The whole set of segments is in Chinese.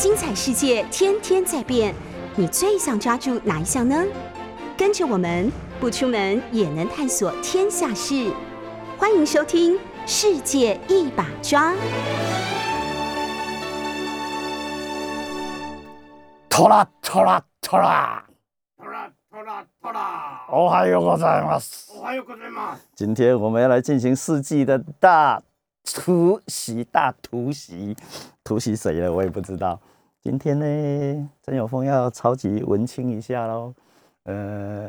精彩世界天天在变，你最想抓住哪一项呢？跟着我们不出门也能探索天下事，欢迎收听《世界一把抓》。拖拉拖拉拖拉拖拉拖拉拖拉，おはようございます。おはようございます。今天我们要来进行世纪的大突袭，大突袭，突袭谁了？我也不知道。 今天呢，曾有峰要超级文青一下喽。呃，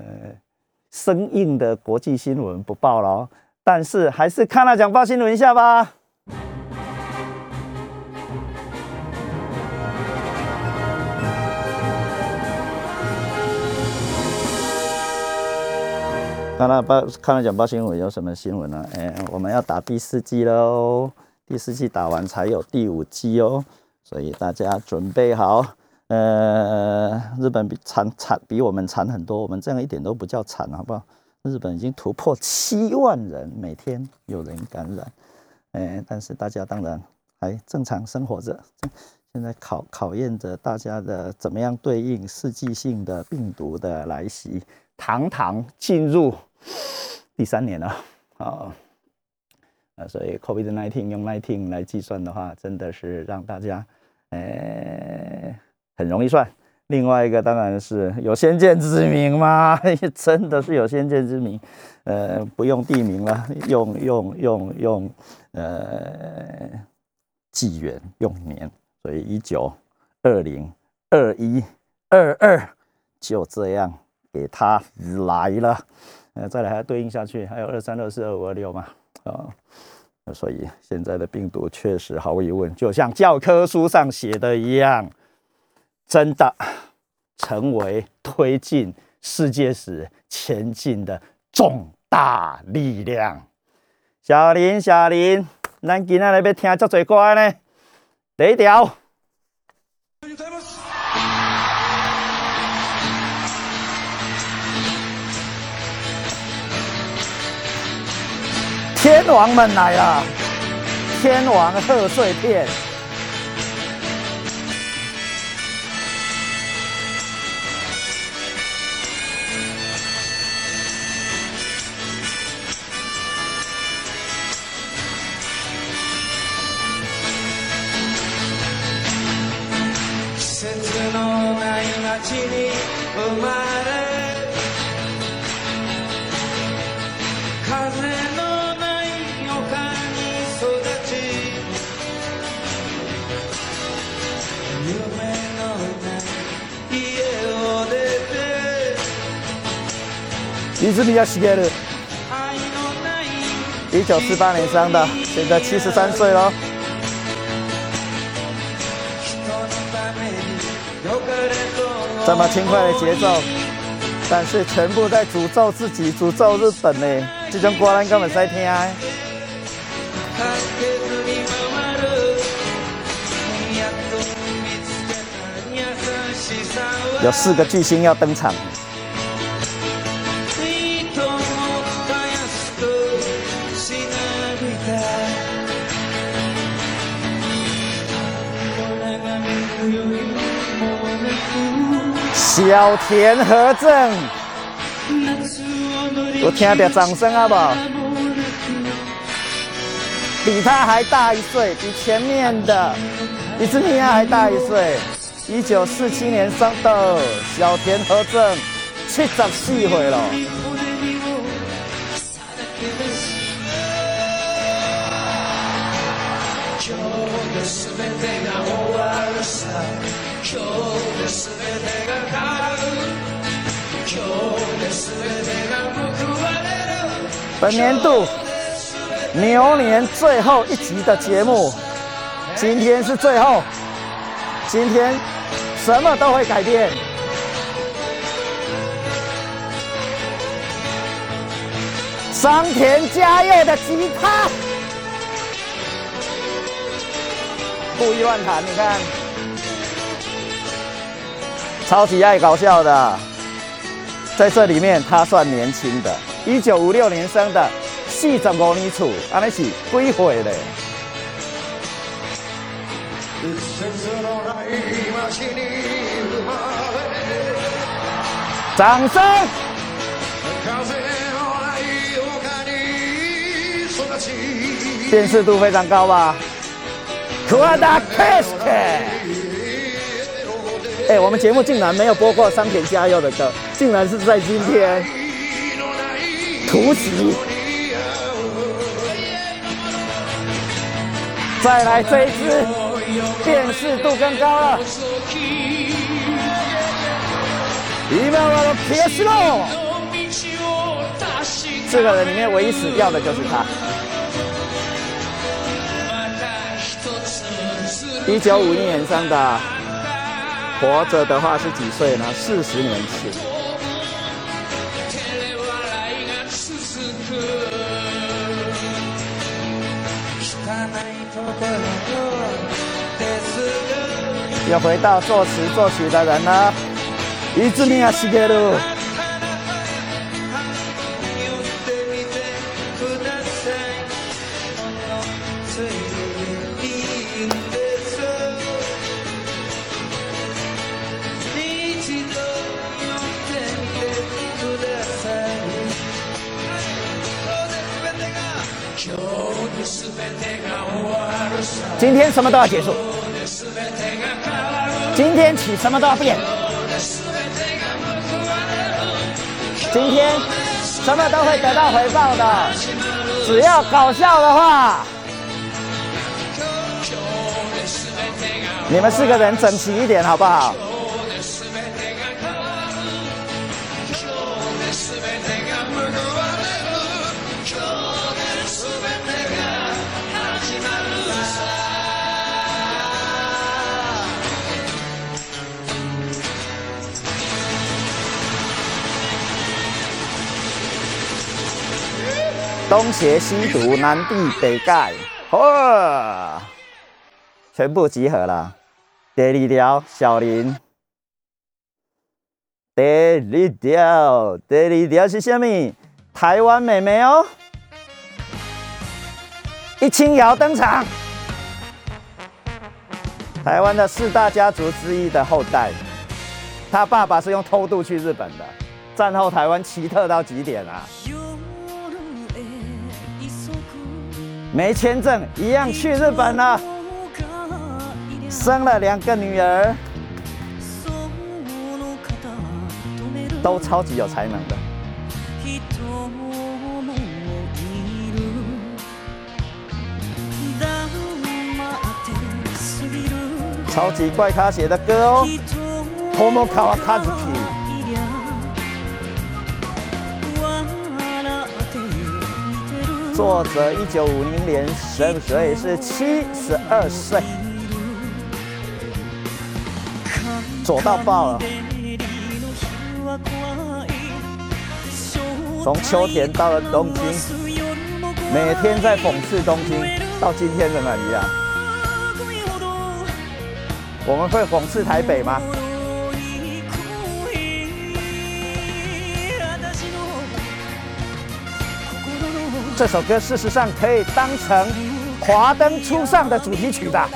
生硬的国际新闻不报喽，但是还是看了讲报新闻一下吧。看了报，看了讲报新闻有什么新闻呢？哎，我们要打第四季喽，第四季打完才有第五季哦，所以大家准备好。呃，日本比惨惨比我们惨很多，我们这样一点都不叫惨，好不好？日本已经突破七万人每天有人感染，哎，但是大家当然还正常生活着。现在考考验着大家的怎么样对应世纪性的病毒的来袭，堂堂进入 第三年了啊！啊，所以 COVID-19 用 nineteen 来计算的话，真的是让大家呃很容易算。另外一个当然是有先见之明嘛，真的是有先见之明。呃，不用地名了，用用用用呃纪元用年。所以一九二零二一二二就这样给他来了，呃，再来还对应下去，还有二三二四二五二六嘛，啊，所以现在的病毒确实毫无疑问，就像教科书上写的一样，真的成为推进世界史前进的重大力量。小林，小林，咱今仔日要听足侪歌呢。第一条，天王们来了！天王贺岁片，季節のない街に生まれ風 て泉谷しげる，愛のない一九四八年生的，现在七十三岁了。人のために良かれと这么轻快的节奏，但是全部在诅咒自己、诅咒日本呢。这种歌咱根本在听的。かけずに回るやっと見つけた優しさは有四个巨星要登场， 小田和正，く夏を乗り有听到掌声啊不？もなく比他还大一岁，比前面的伊兹米亚还大一岁。一九四七年生的小田和正，七十四岁了。 本年度牛年最后一集的节目，今天是最后，今天什么都会改变。桑田佳佑的吉他，故意乱弹，你看，超级爱搞笑的，在这里面他算年轻的，一九五六年生的，四十五年处，安尼是几岁嘞？ 節のない街に生まれ掌声！風のない丘に育ち辨识度非常高吧？库阿达 Kiss！哎，我们节目竟然没有播过山田佳佑的歌，竟然是在今天 突袭。再来这一支，辨识度更高了。伊玛瓦罗皮斯洛，四个人里面唯一死掉的就是他。一九五一年生的，活着的话是几岁呢？四十年前。又回到作词作曲的人了，伊兹米亚西格鲁。今天什么都要结束，今天起什么都要变，今天什么都会得到回报的，只要搞笑的话。你们四个人整齐一点好不好？东邪西毒，南帝北丐，嚯，全部集合了。第二条，小林。第二条，第二条是什么？台湾妹妹哦，一清瑶登场。台湾的四大家族之一的后代，他爸爸是用偷渡去日本的。战后台湾奇特到极点啊！没签证一样去日本了，生了两个女儿，都超级有才能的。超级怪咖写的歌哦，Tomokawa Kazuki。作者一九五零年生，所以是七十二岁，左到爆了。从秋田到了东京，每天在讽刺东京，到今天仍然一样。我们会讽刺台北吗？这首歌事实上可以当成《华灯初上》的主题曲的。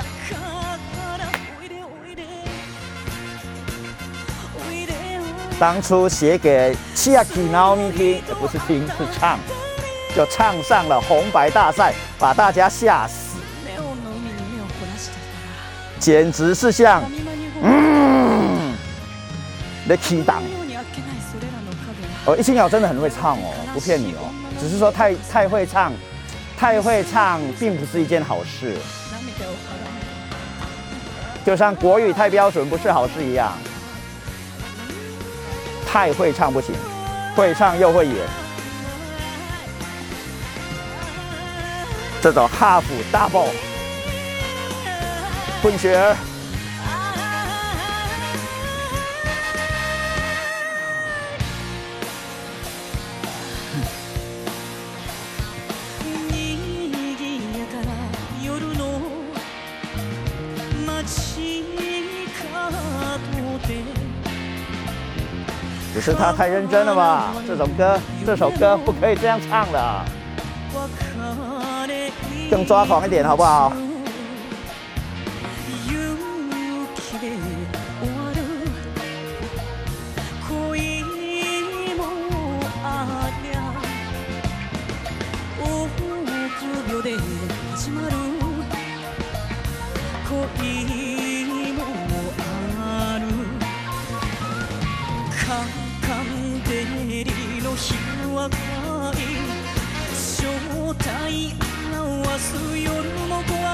当初写给七阿基纳米听，不是听是唱，就唱上了红白大赛，把大家吓死，简直是像嗯的提档。哦，一清瑶真的很会唱哦，不骗你哦。只是说太太会唱，太会唱并不是一件好事，就像国语太标准不是好事一样。太会唱不行，会唱又会演，这种 half double 混血儿。是他太认真了吧？这首歌，这首歌不可以这样唱的，更抓狂一点，好不好？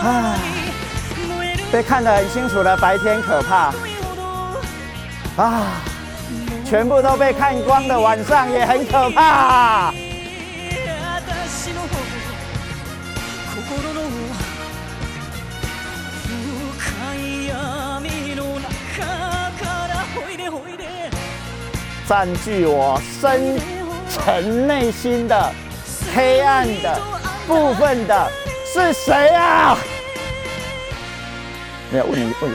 唉，被看得很清楚的白天可怕啊，全部都被看光的晚上也很可怕。私の心の深い闇の中からほいでほいで占据我深沉内心的黑暗的部分的是谁啊？ 没有问你问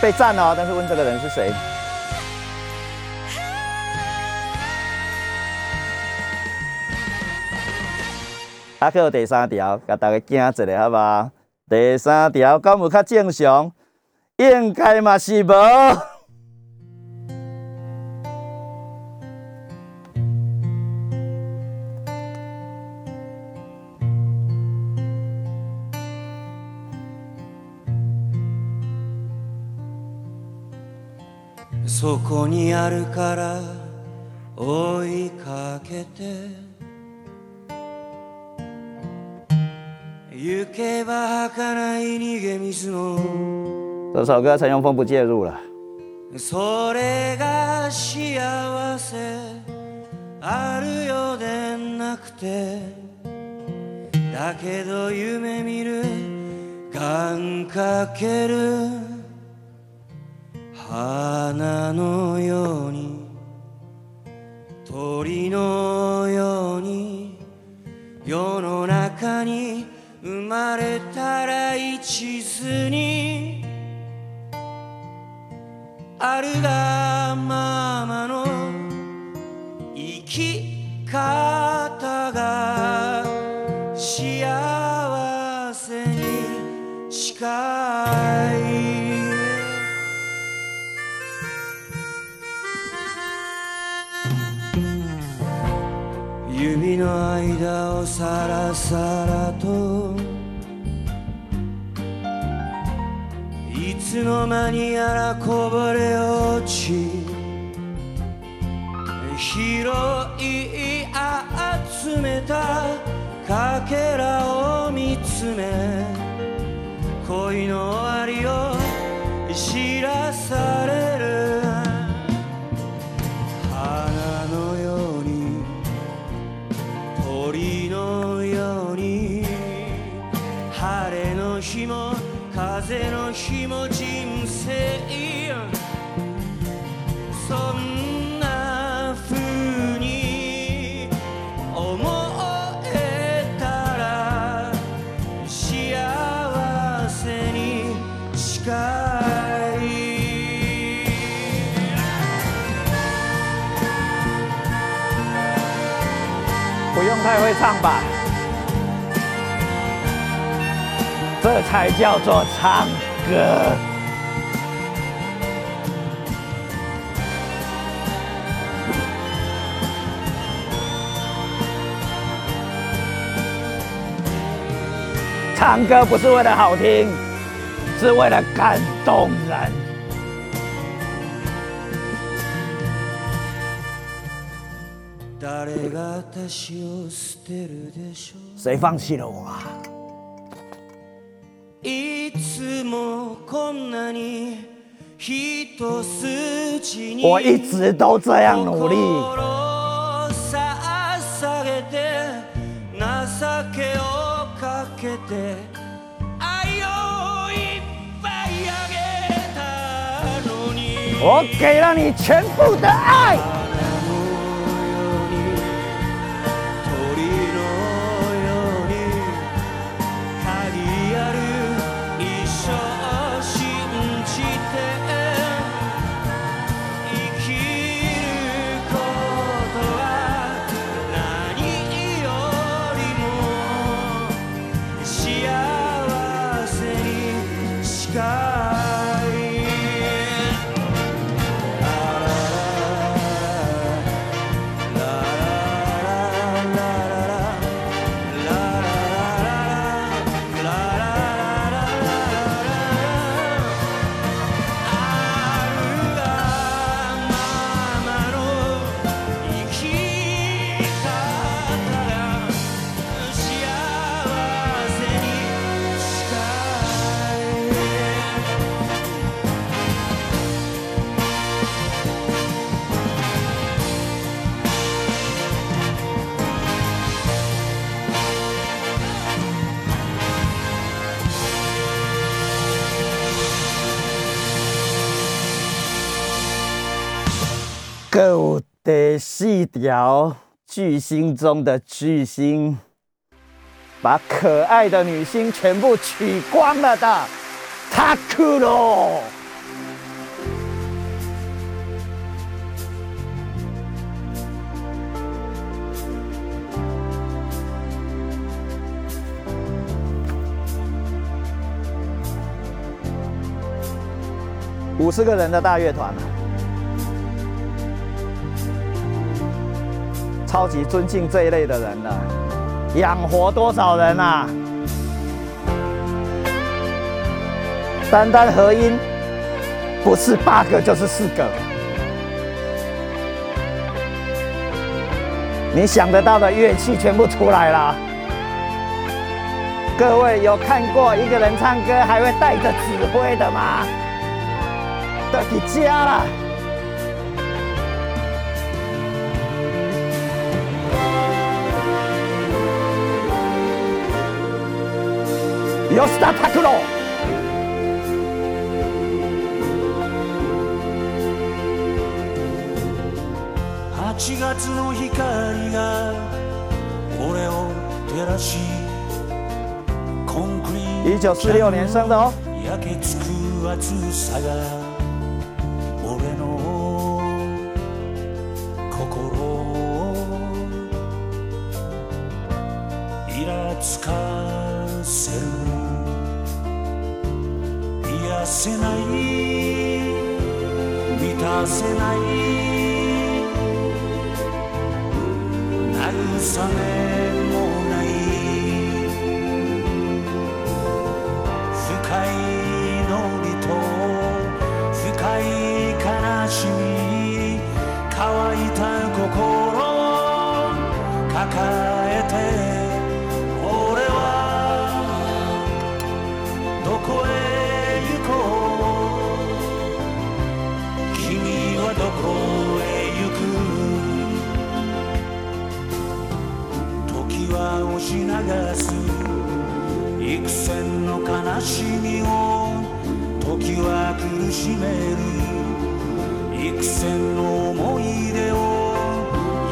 被赞了，但是问这个人是谁？还有第三条，甲大家惊一下，好吧？第三条敢有较正常？应该嘛是无。そこにあるから追いかけて。行けば儚い逃げ水の。这首歌陈永峰不介入了。それが幸せあるようでなくて。だけど夢見る願かける花のように鳥のように世の中に生まれたら一途にあるがままの生き方が幸せに近いの間をさらさらと。いつの間にやらこぼれ落ち拾い集めたかけらを見つめ恋の終わりを知会唱吧，这才叫做唱歌。唱歌不是为了好听，是为了感动人。誰が私を捨てるでしょう 谁放弃了我啊？いつもこんなに一筋に我一直都这样努力。心を捧げて情けをかけて愛をいっぱいあげたのに我给了你全部的爱。 第四条巨星中的巨星，把可爱的女星全部取光了的塔库罗。五十个人的大乐团超级尊敬这一类的人了，养活多少人啊？单单和音，不是八个就是四个。你想得到的乐器全部出来了。各位有看过一个人唱歌还会带着指挥的吗？到底家了。吉田拓郎。8月の光が俺を照らしコンクリート1946年生的哦。焼けつく暑さが俺の心をイラつかせるたせない。満たせない。慰め押し流す幾千の悲しみを時は苦しめる幾千の思い出を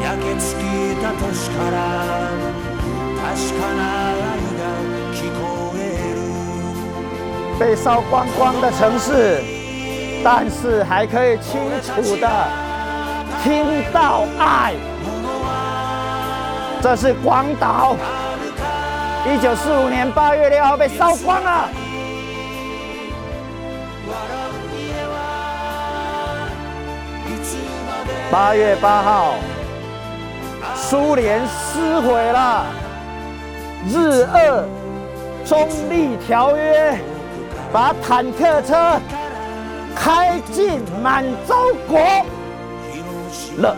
焼けつけた年から確かな愛が聞こえる被烧光光的城市，但是还可以清楚的听到爱。这是广岛， 一九四五年八月六号被烧光了。八月八号，苏联撕毁了日俄中立条约。把坦克车开进满洲国了。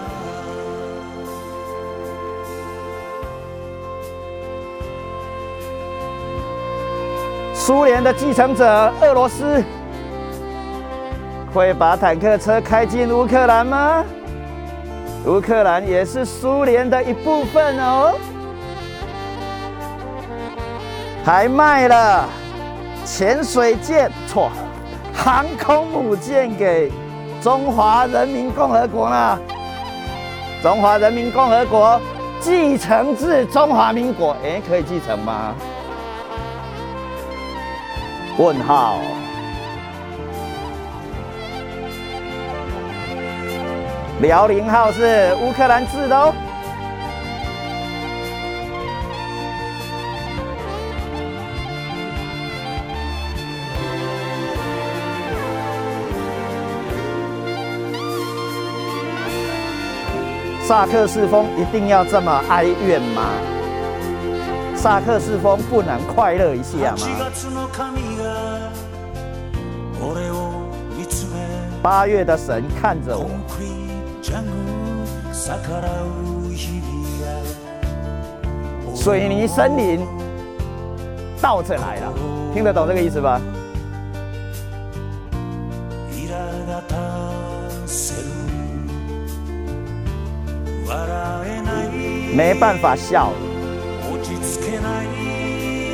苏联的继承者俄罗斯会把坦克车开进乌克兰吗？乌克兰也是苏联的一部分哦，还卖了。潜水舰错，航空母舰给中华人民共和国呢？中华人民共和国继承自中华民国，哎，可以继承吗？问号。辽宁号是乌克兰制的哦。萨克斯风一定要这么哀怨吗？萨克斯风不能快乐一下吗？ 8月の神が俺を見つめ八月的神看着我，コンクリートジャングル逆らう日々が水泥森林倒着来了，听得懂这个意思吧？苛立たせる笑えない没办法笑，落ち着けない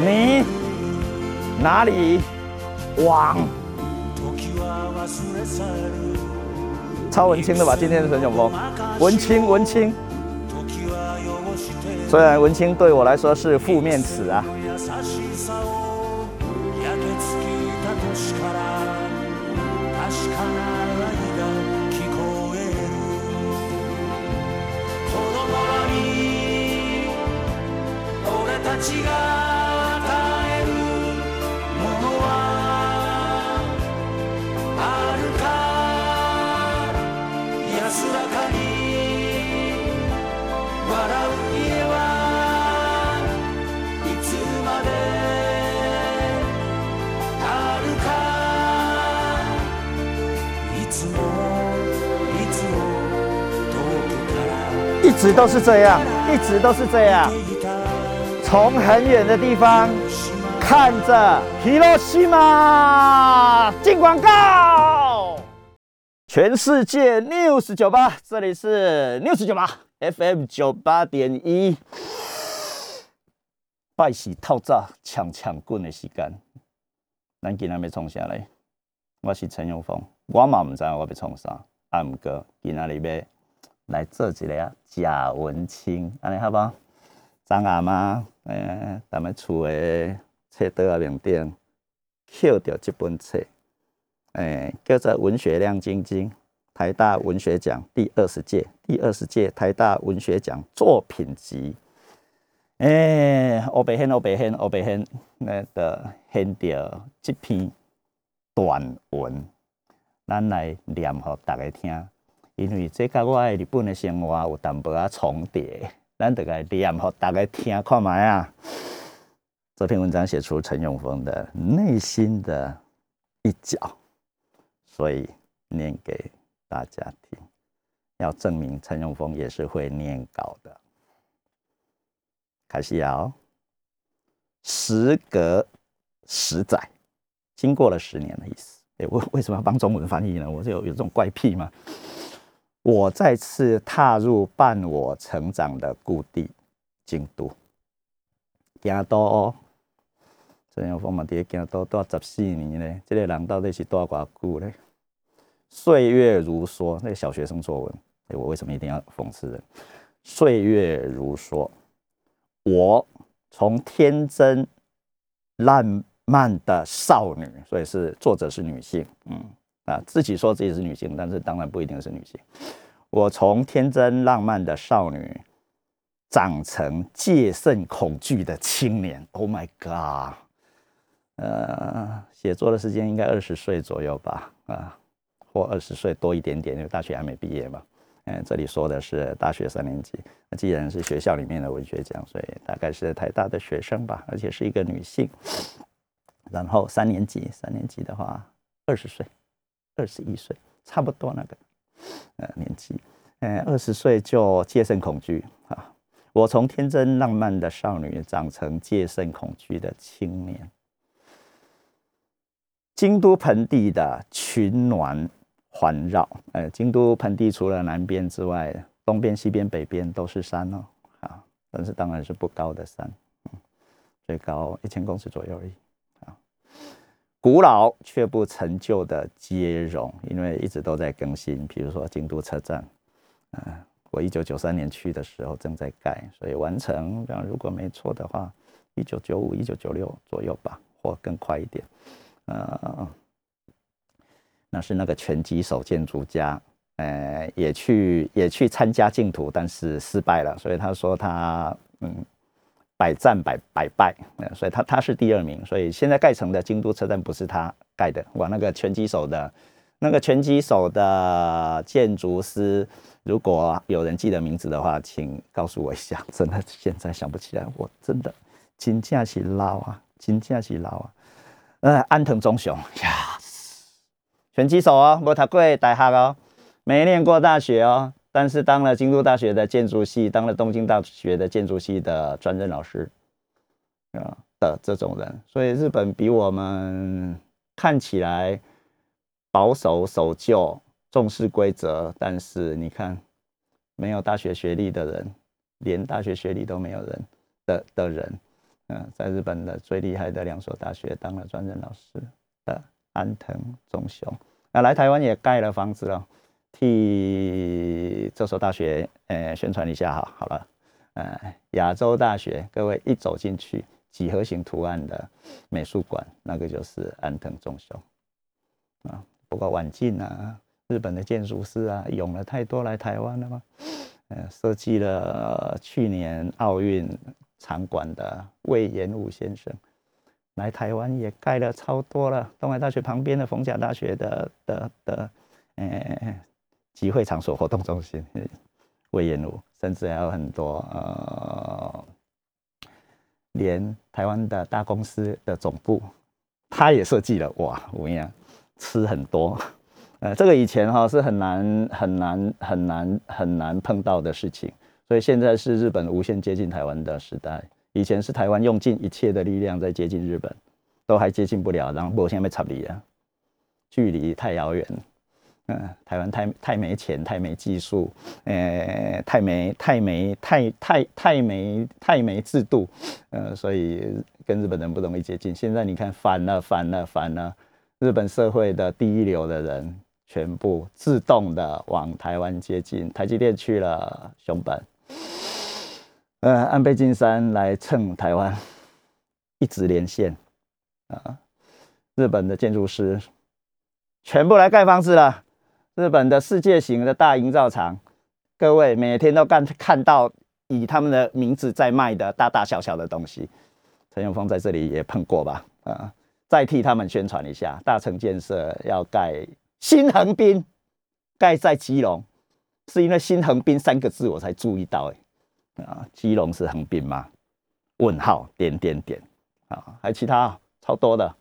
君はどこ你哪里往？へ時は忘れ去る超文青的吧？今天的陈永峰，文青文青。時は汚して虽然文青对我来说是负面词啊， 直都是这样，一直都是这样。見ていた从很远的地方看着 Hiroshima 进广告。全世界 News 九八，这里是 News 九八 FM 九八点一。拜喜透早抢抢棍的时间，咱今仔要创啥嘞？我是陈永峰，我嘛毋知道我要创啥，啊毋过今仔日要 来做一个啊假文青，安尼好不好？张阿妈，诶、咱们厝诶册桌啊面顶捡着这本册，诶、叫做《文学亮晶晶》，台大文学奖第二十届，第二十届台大文学奖作品集。诶、我白显，我白显，我白显，那个显到这篇短文，咱来念互大家听，因为这甲我的日本的生活有淡薄仔重叠。咱得来念互大家听看卖啊。这篇文章写出陈永峰的内心的一角，所以念给大家听，要证明陈永峰也是会念稿的。开始哦，时隔十载，经过了十年的意思。哎，我为什么要帮中文翻译呢？我是有有这种怪癖吗？我再次踏入伴我成长的故地京都，京都哦，陈永峰嘛，伫京都住十四年咧，这个人到底是住偌久咧？岁月如梭，那个小学生作文，哎，我为什么一定要讽刺人？岁月如梭，我从天真烂漫的少女，所以是作者是女性，嗯。啊，自己说自己是女性，但是当然不一定是女性。我从天真浪漫的少女，长成戒慎恐惧的青年。Oh my god！呃，写作的时间应该二十岁左右吧，啊，或二十岁多一点点，因为大学还没毕业嘛。嗯，这里说的是大学三年级。那既然是学校里面的文学奖，所以大概是台大的学生吧，而且是一个女性。然后三年级，三年级的话，二十岁。二十一岁，差不多那个呃年纪，呃二十岁就戒慎恐惧啊！我从天真浪漫的少女长成戒慎恐惧的青年。京都盆地的群峦环绕，呃，京都盆地除了南边之外，东边、西边、北边都是山哦，啊，但是当然是不高的山，最高一千公尺左右而已。古老却不陈旧的接容，因为一直都在更新。比如说京都车站，嗯、我一九九三年去的时候正在盖，所以完成这样，如果没错的话，一九九五、一九九六左右吧，或更快一点。呃，那是那个拳击手建筑家，呃，也去也去参加净土，但是失败了，所以他说他嗯。百战百百败，所以他他是第二名，所以现在盖成的京都车站不是他盖的。哇，那个拳击手的，那个拳击手的建筑师，如果有人记得名字的话，请告诉我一下。真的现在想不起来，我真的金价是老啊，金价是老啊。呃，安藤忠雄呀，拳击手哦，没读过大学哦，没念过大学哦，但是当了京都大学的建筑系，当了东京大学的建筑系的专任老师啊的这种人，所以日本比我们看起来保守守旧、重视规则，但是你看没有大学学历的人，连大学学历都没有人的的人，嗯、在日本的最厉害的两所大学当了专任老师的安藤忠雄，那来台湾也盖了房子了。替这所大学，呃，宣传一下哈，好了，呃，亚洲大学，各位一走进去，几何形图案的美术馆，那个就是安藤忠雄啊。不过晚进啊，日本的建筑师啊，涌了太多来台湾了嘛，呃，设计了去年奥运场馆的魏延武先生，来台湾也盖了超多了，东海大学旁边的逢甲大学的的的，呃。集会场所、活动中心、魏延路，甚至还有很多呃，连台湾的大公司的总部，他也设计了。哇，我跟你讲，吃很多，呃，这个以前哈是很难、很难、很难、很难碰到的事情。所以现在是日本无限接近台湾的时代。以前是台湾用尽一切的力量在接近日本，都还接近不了，然后我现在被插离啊，距离太遥远。嗯，台湾太太没钱，太没技术，呃，太没太没太太太没太没制度，呃，所以跟日本人不容易接近。现在你看反了，反了，反了，日本社会的第一流的人全部自动的往台湾接近，台积电去了熊本，呃，安倍晋三来蹭台湾，一直连线，啊，日本的建筑师全部来盖房子了。日本的世界型的大营造厂，各位每天都看看到以他们的名字在卖的大大小小的东西。陈永峰在这里也碰过吧？啊，再替他们宣传一下，大成建设要盖新横滨，盖在基隆，是因为新横滨三个字我才注意到。哎，啊，基隆是横滨吗？问号点点点啊，还有其他超多的。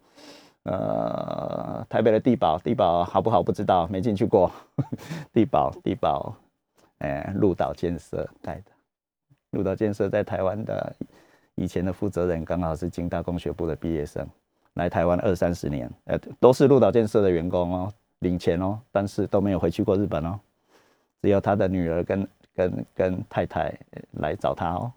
呃，台北的地堡，地堡好不好不知道，没进去过。地堡，地堡，哎，鹿岛建设盖的。鹿岛建设在台湾的以前的负责人，刚好是京大工学部的毕业生，来台湾二三十年，呃，都是鹿岛建设的员工哦，领钱哦，但是都没有回去过日本哦。只有他的女儿跟跟跟太太来找他哦，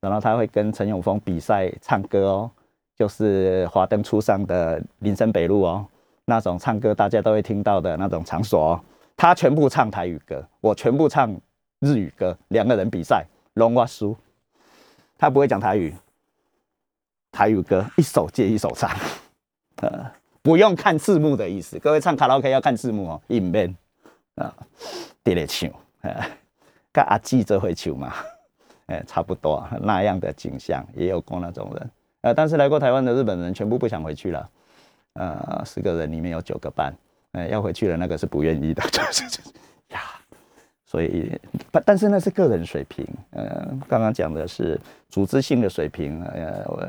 然后他会跟陈永峰比赛唱歌哦。就是华灯初上的林森北路哦，那种唱歌大家都会听到的那种场所哦，他全部唱台语歌，我全部唱日语歌，两个人比赛，龙哇输，他不会讲台语，台语歌一首接一首唱，呃，不用看字幕的意思，各位唱卡拉 OK 要看字幕哦，硬面啊，跌咧唱，呃，跟阿记这会唱嘛，哎，差不多那样的景象，也有过那种人。呃，但是来过台湾的日本人全部不想回去了，呃，十个人里面有九个半，呃，要回去的那个是不愿意的，就是就是呀，所以，但但是那是个人水平，呃，刚刚讲的是组织性的水平，呃，我，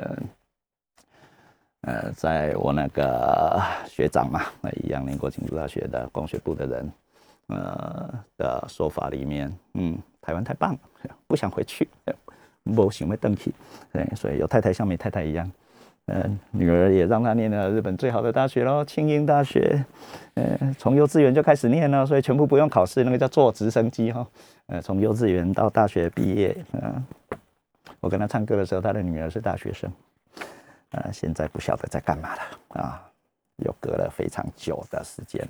呃，在我那个学长嘛，那一样，联国京都大学的工学部的人，呃的说法里面，嗯，台湾太棒了，不想回去。不想要登去，对，所以有太太像没太太一样，嗯，女儿也让她念了日本最好的大学喽，庆应大学，呃，从幼稚园就开始念了，所以全部不用考试，那个叫坐直升机哈，呃，从幼稚园到大学毕业，嗯，我跟她唱歌的时候，她的女儿是大学生，呃，现在不晓得在干嘛了啊，又隔了非常久的时间，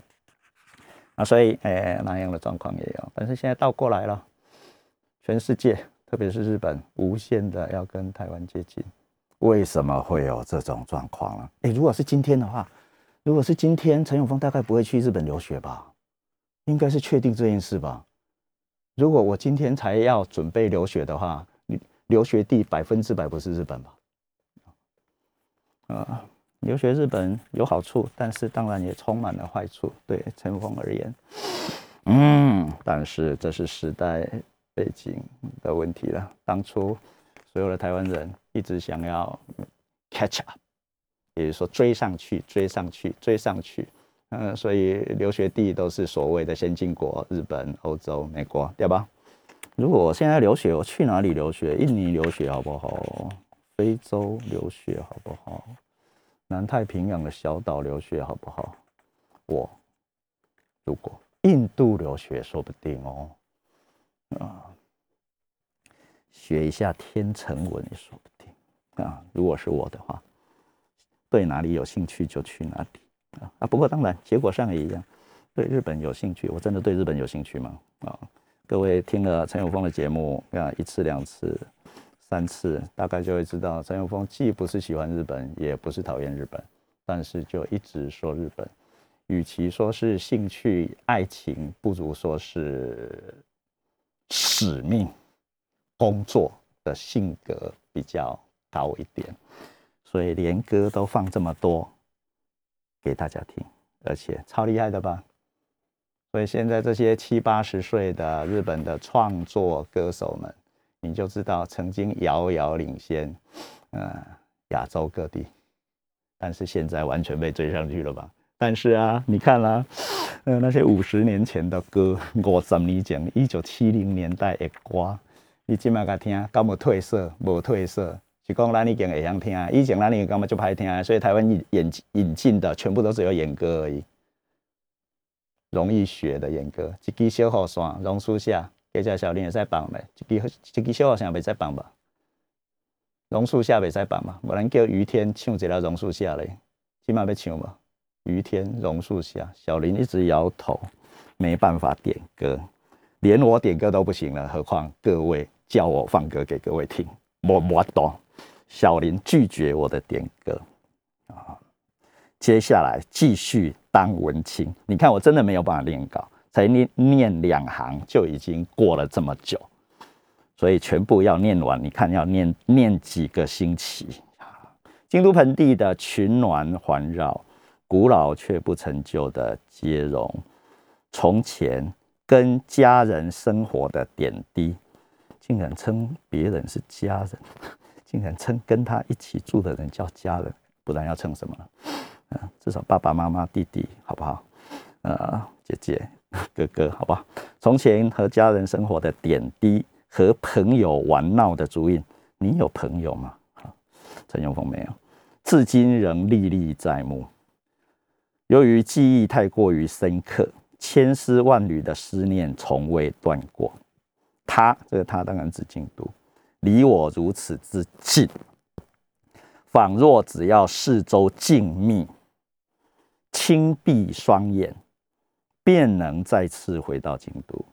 啊，所以，哎，那样的状况也有，但是现在倒过来了，全世界。特别是日本无限的要跟台湾接近，为什么会有这种状况呢？诶，如果是今天的话，如果是今天，陈永峰大概不会去日本留学吧？应该是确定这件事吧？如果我今天才要准备留学的话，你留学地百分之百不是日本吧？啊，留学日本有好处，但是当然也充满了坏处。对陈永峰而言，嗯，但是这是时代。背景的问题了。当初所有的台湾人一直想要 catch up，也就是说追上去、追上去、追上去。嗯，所以留学地都是所谓的先进国，日本、欧洲、美国，对吧？如果我现在留学，我去哪里留学？印尼留学好不好？非洲留学好不好？南太平洋的小岛留学好不好？我如果印度留学，说不定哦，啊，学一下天成文也说不定啊。如果是我的话，对哪里有兴趣就去哪里啊啊！不过当然，结果上也一样。对日本有兴趣，我真的对日本有兴趣吗？啊，各位听了陈永峰的节目啊，一次两次。三次大概就会知道，陈永峰既不是喜欢日本，也不是讨厌日本，但是就一直说日本。与其说是兴趣爱情，不如说是使命工作的性格比较高一点。所以连歌都放这么多给大家听，而且超厉害的吧？所以现在这些七八十岁的日本的创作歌手们。你就知道曾经遥遥领先，呃，亚洲各地，但是现在完全被追上去了吧？但是啊，你看啦，呃，那些五十年前的歌，五十年前，一九七零年代的歌，你今麦个听，敢无褪色？无褪色，是讲咱已经会晓听，以前咱已经感觉就歹听，所以台湾引引引进的全部都只有演歌而已，容易学的演歌，一支小雨伞，榕树下。给只小林也在放呗，这支一支小学生未使放吧？榕树下未使放嘛？无人叫于天唱一个榕树下嘞，今晚要唱嘛？于天榕树下，小林一直摇头，没办法点歌，连我点歌都不行了，何况各位叫我放歌给各位听，我我懂。小林拒绝我的点歌啊，接下来继续当文青。你看我真的没有办法练稿。才念念两行就已经过了这么久，所以全部要念完，你看要念念几个星期啊！京都盆地的群峦环绕，古老却不陈旧的接容，从前跟家人生活的点滴，竟然称别人是家人，竟然称跟他一起住的人叫家人，不然要称什么？嗯，至少爸爸妈妈、弟弟，好不好？呃，姐姐。哥哥，好不好。从前和家人生活的点滴，和朋友玩闹的足印，你有朋友吗？陈永峰没有，至今仍历历在目。由于记忆太过于深刻，千丝万缕的思念从未断过。他，这个他当然指京都，离我如此之近，仿若只要四周静谧，轻闭双眼。便能再次回到京都，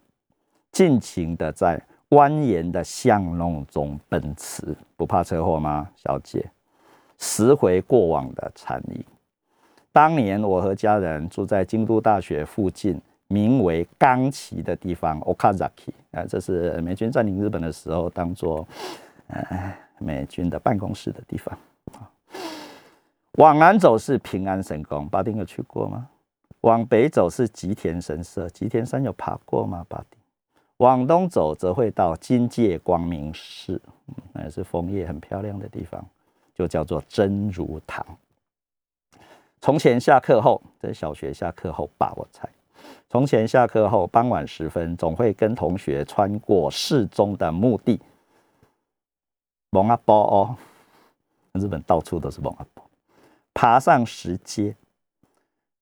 尽情的在蜿蜒的巷弄中奔驰，不怕车祸吗，小姐？拾回过往的残影。当年我和家人住在京都大学附近，名为冈崎的地方 （Okazaki）。啊，这是美军占领日本的时候，当做呃美军的办公室的地方。往南走是平安神宫，巴丁有去过吗？往北走是吉田神社，吉田山有爬过吗？巴丁。往东走则会到金界光明寺，那也是枫叶很漂亮的地方，就叫做真如堂。从前下课后，在小学下课后吧，我猜。从前下课后，傍晚时分，总会跟同学穿过市中的墓地。蒙阿波哦，日本到处都是蒙阿波，爬上石阶。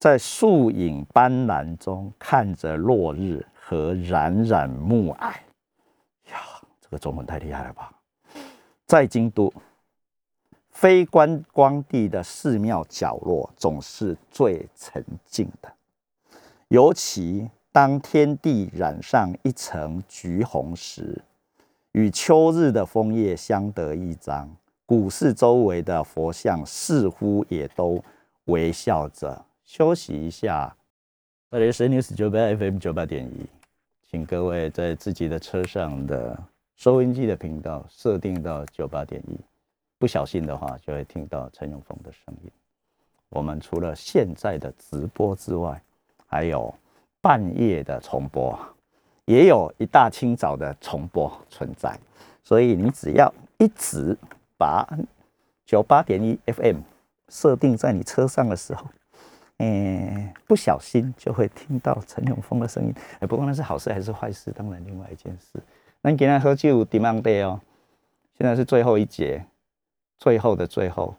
在树影斑斓中看着落日和冉冉暮霭，呀，这个中文太厉害了吧！在京都，非观光地的寺庙角落总是最沉静的，尤其当天地染上一层橘红时，与秋日的枫叶相得益彰，古寺周围的佛像似乎也都微笑着。休息一下，这里是 News 九八 FM 九八点一，请各位在自己的车上的收音机的频道设定到九八点一，不小心的话就会听到陈永峰的声音。我们除了现在的直播之外，还有半夜的重播，也有一大清早的重播存在。所以你只要一直把九八点一 FM 设定在你车上的时候。哎，不小心就会听到陈永峰的声音。哎，不过那是好事还是坏事？当然，另外一件事。那你今天喝酒 d e m a n d 哦，现在是最后一节，最后的最后，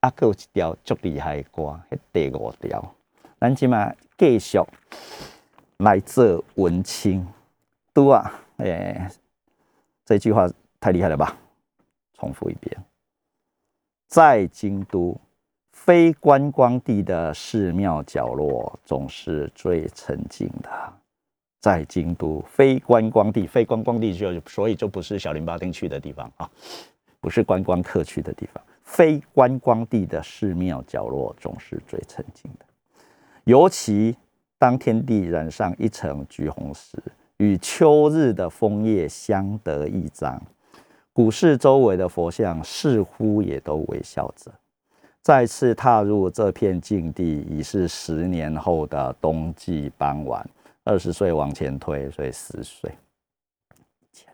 啊，有一条足厉害的歌，第五条。咱今嘛继续来做文青，都啊，哎，这句话太厉害了吧？重复一遍，在京都非观光地的寺庙角落，总是最沉静的。在京都非观光地，非观光地就所以就不是小林巴丁去的地方啊，不是观光客去的地方。非观光地的寺庙角落，总是最沉静的。尤其当天地染上一层橘红时，与秋日的枫叶相得益彰，古寺周围的佛像似乎也都微笑着。再次踏入这片境地，已是十年后的冬季傍晚。二十岁往前推，所以十岁前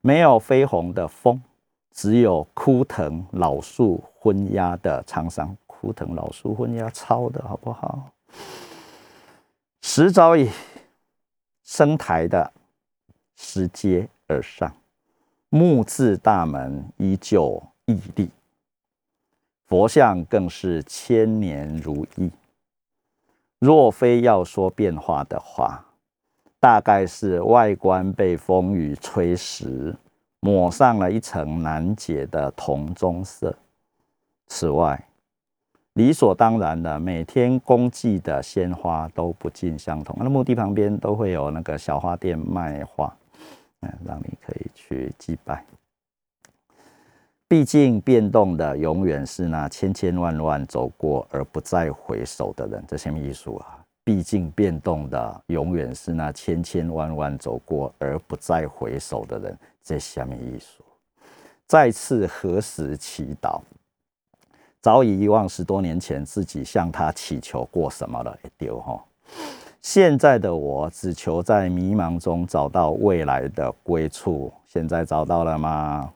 没有绯红的风，只有枯藤老树昏鸦的沧桑。枯藤老树昏鸦，抄的好不好？时早已升台的石阶而上，木质大门依旧屹立，佛像更是千年如一。若非要说变化的话，大概是外观被风雨吹蚀，抹上了一层难解的铜棕色。此外，理所当然的，每天供祭的鲜花都不尽相同。那墓地旁边都会有那个小花店卖花，嗯，让你可以去祭拜。毕竟变动的永远是那千千万万走过而不再回首的人。这什么艺术啊？毕竟变动的永远是那千千万万走过而不再回首的人。这什么艺术？再次何时祈祷？早已遗忘十多年前自己向他祈求过什么了，丢哈！现在的我只求在迷茫中找到未来的归处。现在找到了吗？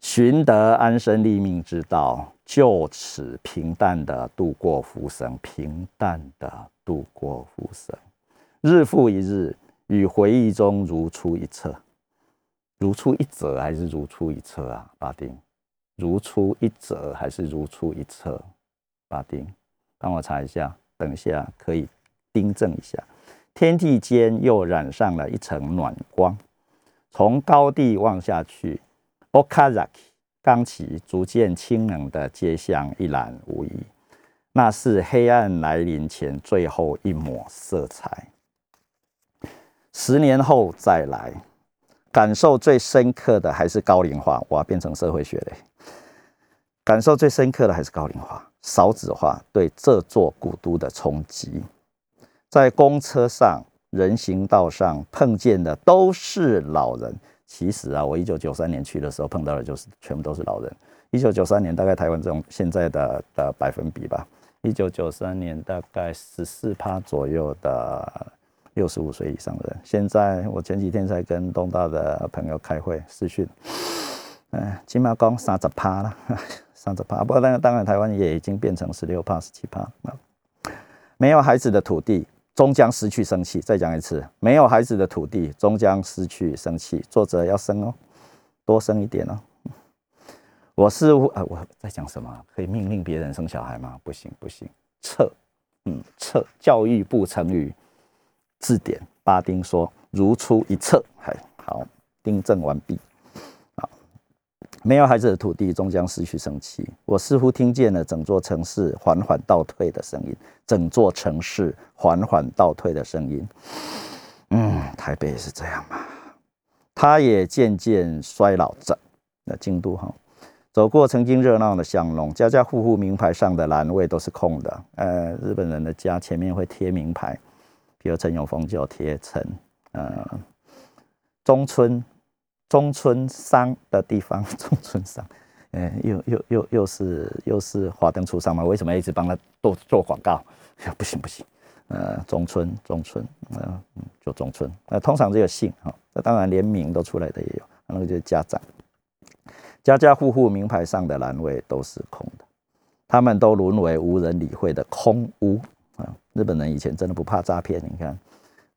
寻得安身立命之道，就此平淡的度过浮生，平淡的度过浮生，日复一日，与回忆中如出一辙，如出一辙还是如出一辙啊？巴丁。如出一辙还是如出一辙？巴丁，帮我查一下，等一下可以订正一下。天地间又染上了一层暖光，从高地望下去，Okazaki 刚起逐渐清冷的街巷一览无遗，那是黑暗来临前最后一抹色彩。十年后再来。感受最深刻的还是高龄化，我要变成社会学嘞。感受最深刻的还是高龄化、少子化对这座古都的冲击。在公车上、人行道上碰见的都是老人。其实啊，我一九九三年去的时候碰到的就是全部都是老人。一九九三年大概台湾这种现在的的百分比吧，一九九三年大概十四趴左右的。六十五岁以上的人，现在我前几天才跟东大的朋友开会视讯，嗯，起码讲三十趴了，三十趴。不过当然，当然台湾也已经变成十六趴、十七趴。没有孩子的土地终将失去生气。再讲一次，没有孩子的土地终将失去生气。作者要生哦，多生一点哦。我是呃，我在讲什么？可以命令别人生小孩吗？不行，不行，撤，嗯，撤。教育部成语。字典，巴丁说：“如出一辙。”还好，订正完毕。没有孩子的土地终将失去生气。我似乎听见了整座城市缓缓倒退的声音，整座城市缓缓倒退的声音。嗯，台北也是这样嘛。它也渐渐衰老着。那京都哈，走过曾经热闹的巷弄，家家户户名牌上的栏位都是空的。呃，日本人的家前面会贴名牌。比如陈永峰就贴陈，呃，中村中村商的地方，中村商，呃，又又又又是又是华灯初上嘛？为什么一直帮他做做广告？不行不行，呃，中村中村，嗯，就中村，那通常只有姓哈，那当然连名都出来的也有，那个就是家长，家家户户名牌上的栏位都是空的。他们都沦为无人理会的空屋啊！日本人以前真的不怕诈骗，你看，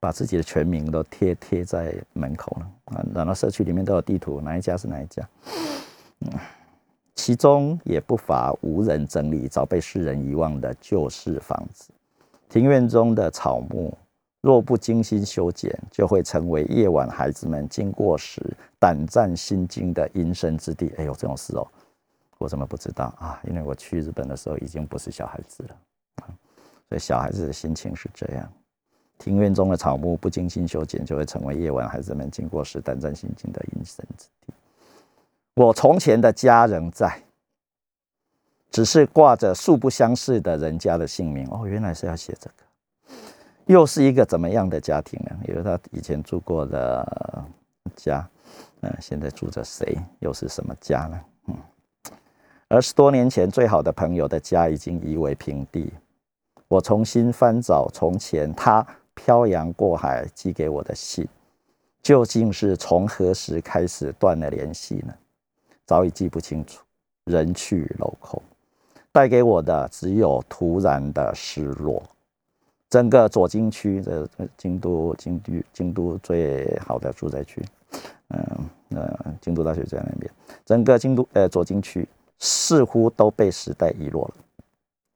把自己的全名都贴贴在门口了啊，然后社区里面都有地图，哪一家是哪一家，嗯，其中也不乏无人整理、早被世人遗忘的旧式房子，庭院中的草木。若不精心修剪，就会成为夜晚孩子们经过时胆战心惊的阴森之地。哎呦，这种事哦，我怎么不知道啊？因为我去日本的时候已经不是小孩子了，所以小孩子的心情是这样：庭院中的草木不精心修剪，就会成为夜晚孩子们经过时胆战心惊的阴森之地。我从前的家仍在，只是挂着素不相识的人家的姓名。哦，原来是要写这个。又是一个怎么样的家庭呢？因为他以前住过的家，嗯，现在住着谁？又是什么家呢？嗯，二十多年前最好的朋友的家已经夷为平地。我重新翻找从前他漂洋过海寄给我的信，究竟是从何时开始断了联系呢？早已记不清楚。人去楼空，带给我的只有突然的失落。整个左京区的京都，京都，京都最好的住宅区，嗯，呃，京都大学在那边。整个京都，呃，左京区似乎都被时代遗落了，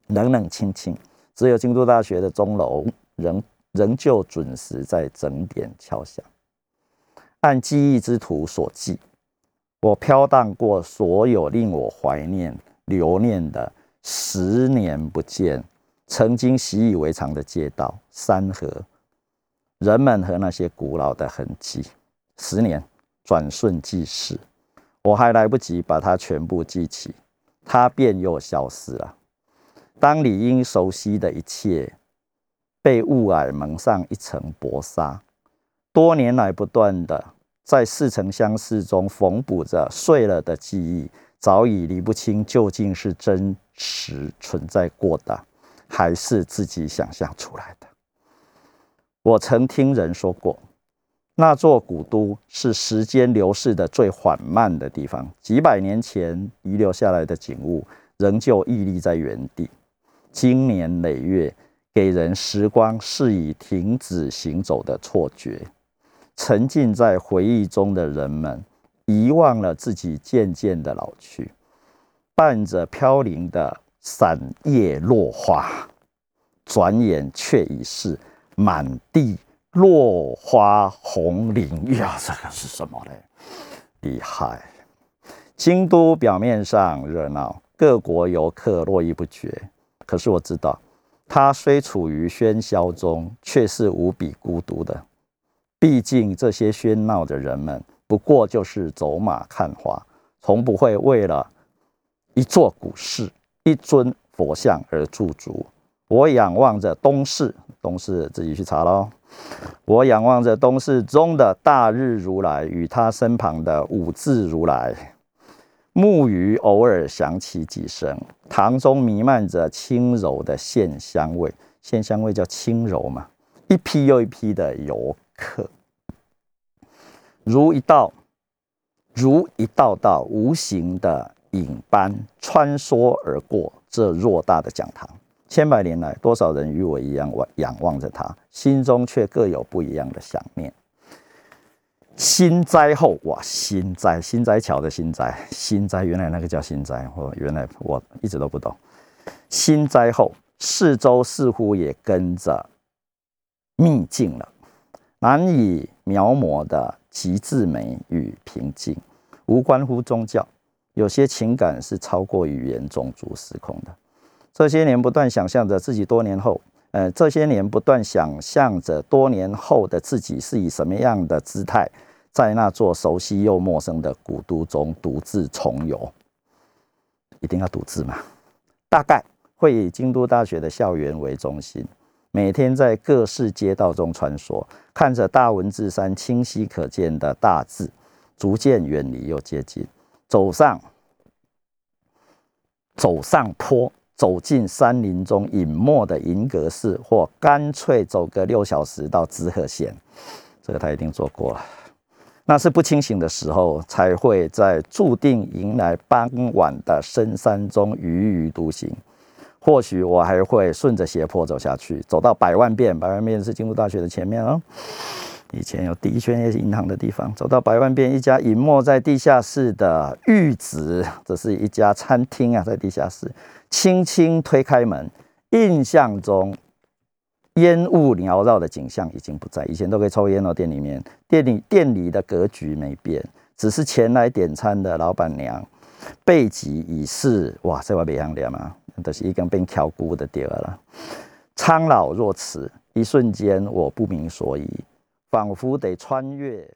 冷冷清清，只有京都大学的钟楼仍仍旧准时在整点敲响。按记忆之图所记，我飘荡过所有令我怀念、留念的十年不见。曾经习以为常的街道、山河、人们和那些古老的痕迹，十年转瞬即逝，我还来不及把它全部记起，它便又消失了。当理应熟悉的一切被雾霭蒙上一层薄纱，多年来不断的在似曾相识中缝补着碎了的记忆，早已理不清究竟是真实存在过的。还是自己想象出来的。我曾听人说过，那座古都是时间流逝的最缓慢的地方。几百年前遗留下来的景物，仍旧屹立在原地，经年累月，给人时光是以停止行走的错觉。沉浸在回忆中的人们，遗忘了自己渐渐的老去，伴着飘零的。散叶落花，转眼却已是满地落花红林呀！这个是什么嘞？厉害！京都表面上热闹，各国游客络绎不绝。可是我知道，它虽处于喧嚣中，却是无比孤独的。毕竟这些喧闹的人们，不过就是走马看花，从不会为了一座古寺。一尊佛像而驻足，我仰望着东市，东市自己去查喽。我仰望着东市中的大日如来与他身旁的五字如来，木鱼偶尔响起几声，堂中弥漫着轻柔的线香味，线香味叫轻柔嘛。一批又一批的游客，如一道，如一道道无形的。影般穿梭而过这偌大的讲堂，千百年来，多少人与我一样望仰望着它，心中却各有不一样的想念。新灾后，哇，新灾，新灾桥的新灾，新灾，原来那个叫新灾，我原来我一直都不懂。新灾后，四周似乎也跟着秘境了，难以描摹的极致美与平静，无关乎宗教。有些情感是超过语言、种族、时空的。这些年不断想象着自己多年后，呃，这些年不断想象着多年后的自己是以什么样的姿态，在那座熟悉又陌生的古都中独自重游。一定要独自吗？大概会以京都大学的校园为中心，每天在各式街道中穿梭，看着大文字山清晰可见的大字，逐渐远离又接近。走上，走上坡，走进山林中隐没的银阁寺，或干脆走个六小时到滋贺县，这个他一定做过了。那是不清醒的时候，才会在注定迎来傍晚的深山中踽踽独行，或许我还会顺着斜坡走下去，走到百万遍。百万遍是京都大学的前面哦。以前有第一圈业银行的地方，走到百万遍一家隐没在地下室的玉子，这是一家餐厅啊，在地下室。轻轻推开门，印象中烟雾缭绕的景象已经不在。以前都可以抽烟哦，店里面店里店里的格局没变，只是前来点餐的老板娘背脊已是哇，这话别样念嘛，都是一根被挑骨的地儿了。苍老若此，一瞬间我不明所以，仿佛得穿越。